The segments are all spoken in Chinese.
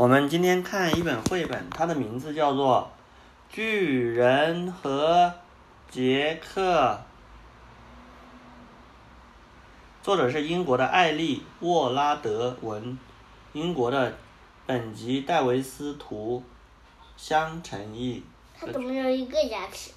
我们今天看一本绘本，它的名字叫做《巨人和杰克》，作者是英国的艾利沃拉德文，英国的本吉戴维斯图，香橙译。他怎么有一个牙齿？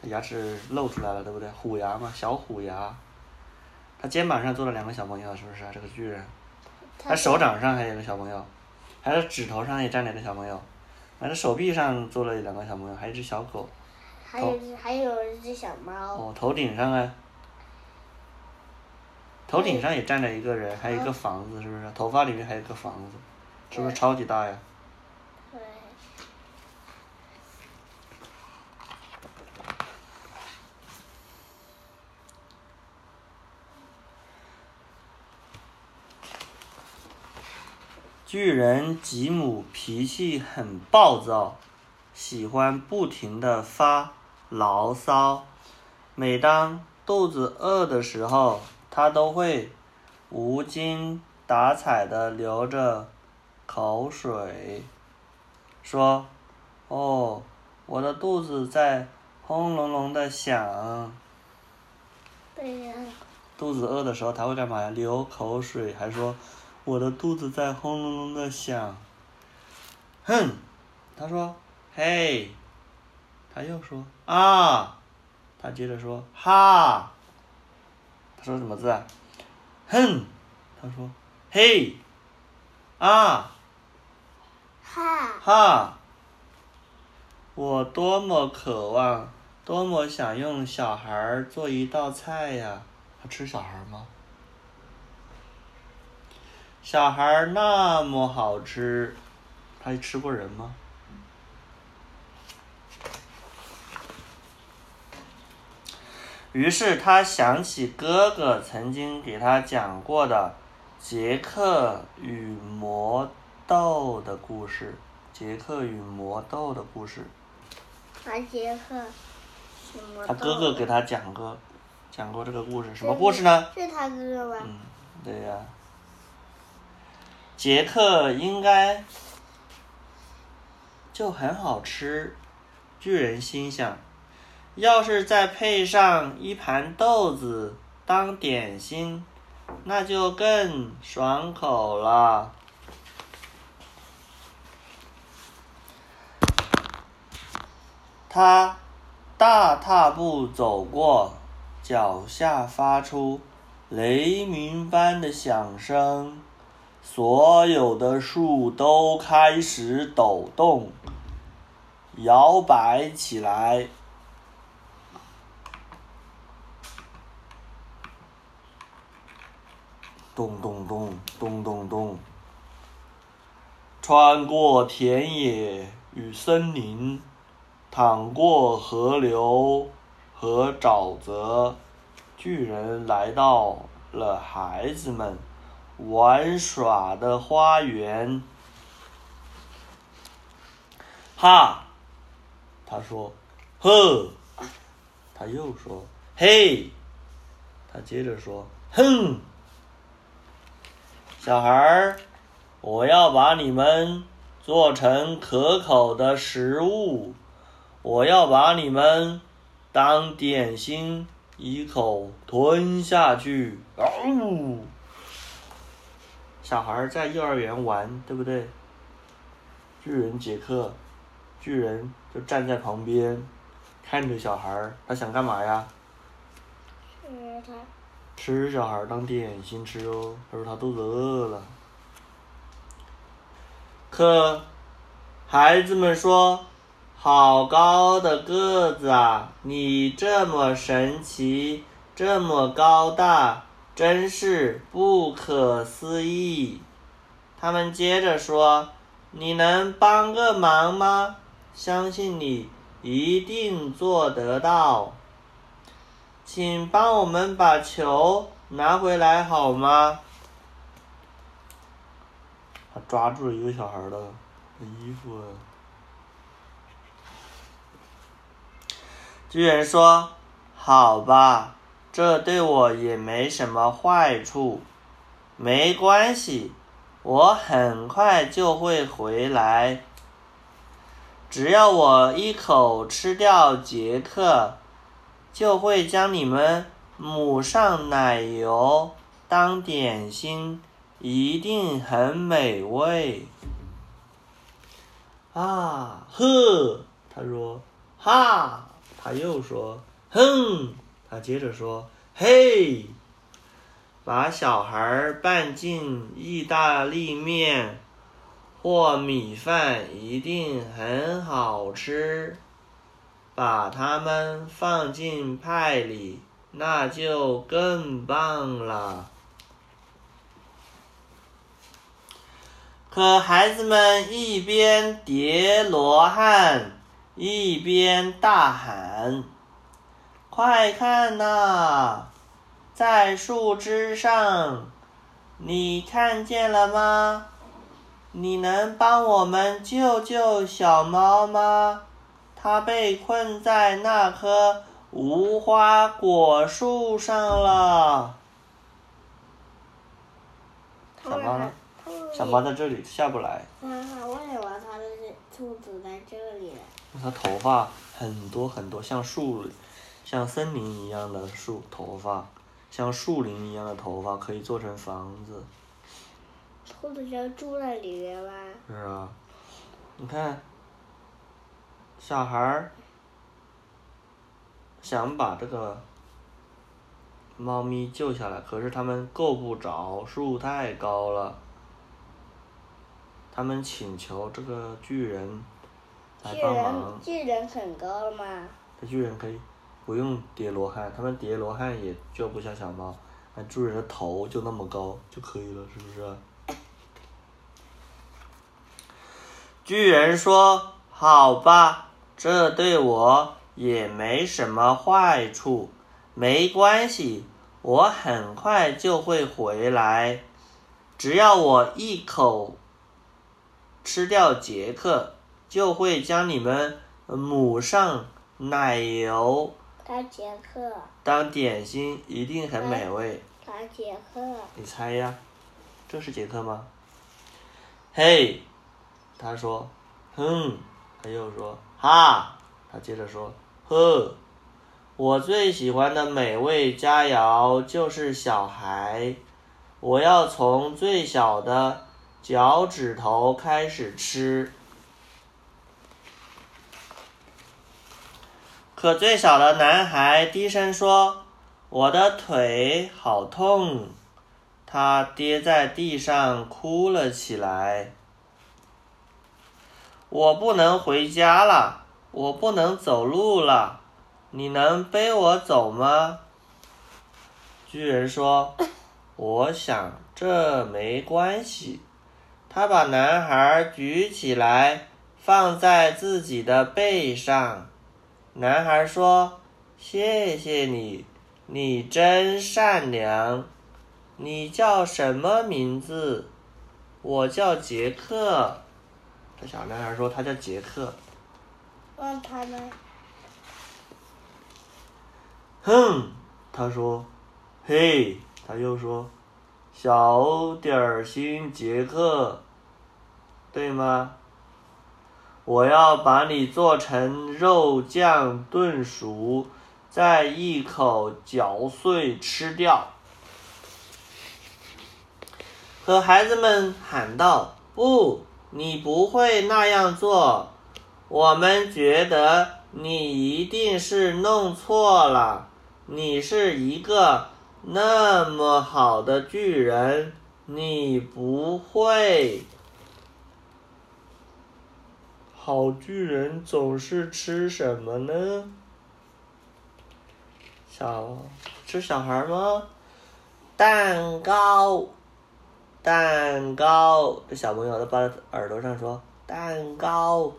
他牙齿露出来了，对不对？虎牙嘛，小虎牙。他肩膀上坐了两个小朋友，是不是啊？这个巨人。他手掌上还有个小朋友。还有指头上也站两个小朋友，反正手臂上坐了两个小朋友，还有一只小狗。还有还有一只小猫。哦，头顶上啊，头顶上也站着一个人，还有一个房子，是不是？头发里面还有个房子，是不是超级大呀？对。巨人吉姆脾气很暴躁，喜欢不停的发牢骚。每当肚子饿的时候，他都会无精打采的流着口水，说：“哦，我的肚子在轰隆隆的响。”对呀。肚子饿的时候，他会干嘛呀？流口水，还说。我的肚子在轰隆隆的响，哼，他说，嘿，他又说啊，他接着说哈，他说什么字啊？哼，他说嘿，啊，哈，哈，我多么渴望，多么想用小孩做一道菜呀！他吃小孩吗？小孩那么好吃，他吃过人吗？于是他想起哥哥曾经给他讲过的杰克与魔豆的故事。杰克与魔豆的故事。啊，杰克。他哥哥给他讲过，讲过这个故事，什么故事呢？是他哥哥吗？嗯，对呀。杰克应该就很好吃，巨人心想，要是再配上一盘豆子当点心，那就更爽口了。他大踏步走过，脚下发出雷鸣般的响声。所有的树都开始抖动、摇摆起来，咚咚咚，咚咚咚。穿过田野与森林，淌过河流和沼泽，巨人来到了孩子们。玩耍的花园，哈，他说，呵，他又说，嘿，他接着说，哼，小孩儿，我要把你们做成可口的食物，我要把你们当点心一口吞下去，哦。小孩在幼儿园玩，对不对？巨人杰克，巨人就站在旁边，看着小孩他想干嘛呀？吃他。吃小孩当点心吃哦，他说他肚子饿了。可，孩子们说：“好高的个子啊！你这么神奇，这么高大。”真是不可思议！他们接着说：“你能帮个忙吗？相信你一定做得到。请帮我们把球拿回来好吗？”他抓住了一个小孩的衣服。巨人说：“好吧。”这对我也没什么坏处，没关系，我很快就会回来。只要我一口吃掉杰克，就会将你们抹上奶油当点心，一定很美味。啊呵，他说，哈，他又说，哼，他接着说，嘿，把小孩拌进意大利面。或米饭一定很好吃，把它们放进派里，那就更棒了。可孩子们一边叠罗汉，一边大喊：“快看呐，在树枝上，你看见了吗？”你能帮我们救救小猫吗？它被困在那棵无花果树上了。小猫呢？小猫在这里下不来。为什么它的兔子在这里？它头发很多很多，像树，像森林一样的树头发，像树林一样的头发，可以做成房子。兔子就住在里面吗？是啊，你看，小孩儿想把这个猫咪救下来，可是他们够不着，树太高了。他们请求这个巨人来帮忙。巨人很高吗？这巨人可以不用叠罗汉，他们叠罗汉也救不下小猫，那巨人的头就那么高就可以了，是不是？巨人说：“好吧，这对我也没什么坏处。没关系，我很快就会回来。只要我一口吃掉杰克，就会将你们抹上奶油。当杰克。当点心，一定很美味。当杰克。你猜呀？这是杰克吗？嘿。”他说：“哼。”他又说：“哈。”他接着说：“呵。”我最喜欢的美味佳肴就是小孩。我要从最小的脚趾头开始吃。可最小的男孩低声说：“我的腿好痛。”他跌在地上哭了起来。我不能回家了，我不能走路了，你能背我走吗？巨人说：“我想这没关系。”他把男孩举起来，放在自己的背上。男孩说：“谢谢你，你真善良。你叫什么名字？”我叫杰克。这小男孩说：“他叫杰克。”问他呢？哼，他说：“嘿。”他又说：“小点心，杰克，对吗？我要把你做成肉酱炖熟，再一口嚼碎吃掉。”可孩子们喊道：“不！”你不会那样做，我们觉得你一定是弄错了。你是一个那么好的巨人，你不会。好巨人总是吃什么呢？小吃小孩吗？蛋糕。蛋糕，这小朋友都把耳朵上说：“蛋糕，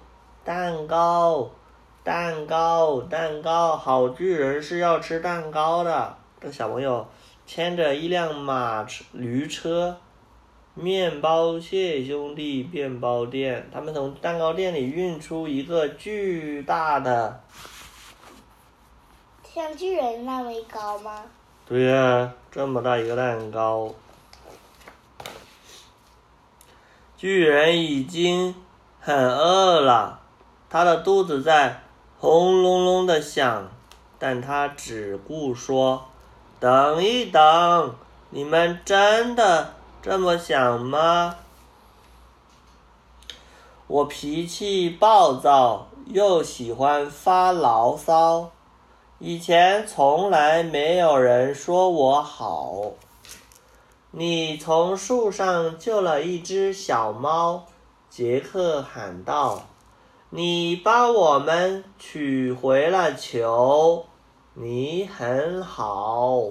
蛋糕，蛋糕，蛋糕。”好巨人是要吃蛋糕的。这小朋友牵着一辆马驴车，面包蟹兄弟面包店，他们从蛋糕店里运出一个巨大的，像巨人那么高吗？对呀，这么大一个蛋糕。巨人已经很饿了，他的肚子在轰隆隆的响，但他只顾说：“等一等，你们真的这么想吗？”我脾气暴躁，又喜欢发牢骚。以前从来没有人说我好。你从树上救了一只小猫，杰克喊道：“你帮我们取回了球，你很好。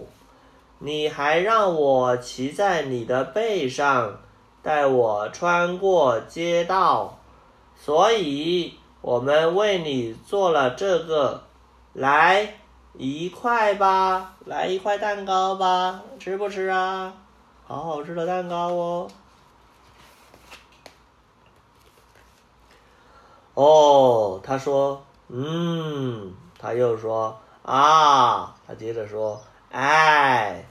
你还让我骑在你的背上，带我穿过街道，所以我们为你做了这个。来。”一块吧，来一块蛋糕吧，吃不吃啊？好好吃的蛋糕哦。哦，他说，嗯，他又说，啊，他接着说，哎，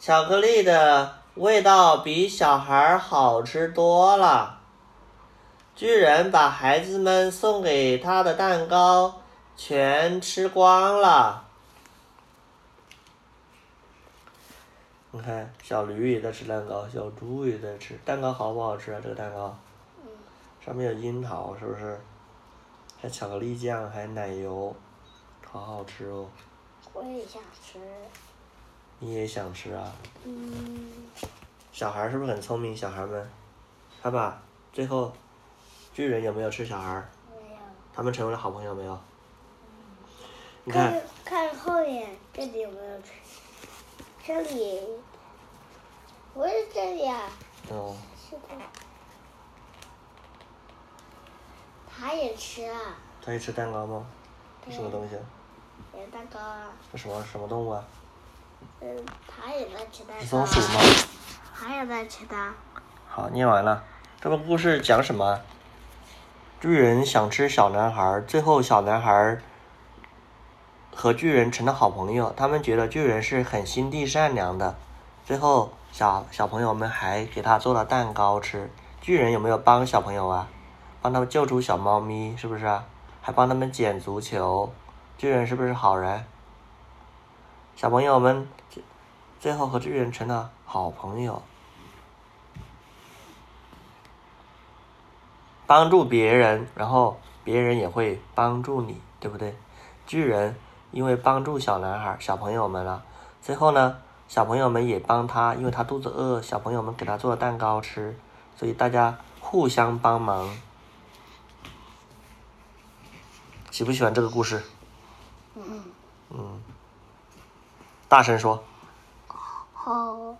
巧克力的味道比小孩好吃多了。巨人把孩子们送给他的蛋糕。全吃光了。你看，小驴也在吃蛋糕，小猪也在吃蛋糕，好不好吃啊？这个蛋糕，上面有樱桃，是不是？还巧克力酱，还奶油，好好吃哦。我也想吃。你也想吃啊？嗯。小孩是不是很聪明？小孩们，爸爸，最后，巨人有没有吃小孩？没有。他们成为了好朋友没有？嗯看看后面，这里有没有吃？这里，不是这里啊。哦。是的。他也吃啊。他也吃蛋糕吗？这什么东西？也蛋糕啊。这什么什么动物啊？嗯，他也在吃蛋糕。松鼠吗？他也在吃的。好，念完了。这个故事讲什么？巨人想吃小男孩，最后小男孩。和巨人成了好朋友，他们觉得巨人是很心地善良的。最后，小小朋友们还给他做了蛋糕吃。巨人有没有帮小朋友啊？帮他们救出小猫咪，是不是啊？还帮他们捡足球。巨人是不是好人？小朋友们最后和巨人成了好朋友，帮助别人，然后别人也会帮助你，对不对？巨人。因为帮助小男孩、小朋友们了，最后呢，小朋友们也帮他，因为他肚子饿，小朋友们给他做了蛋糕吃，所以大家互相帮忙。喜不喜欢这个故事？嗯。嗯。大声说。好。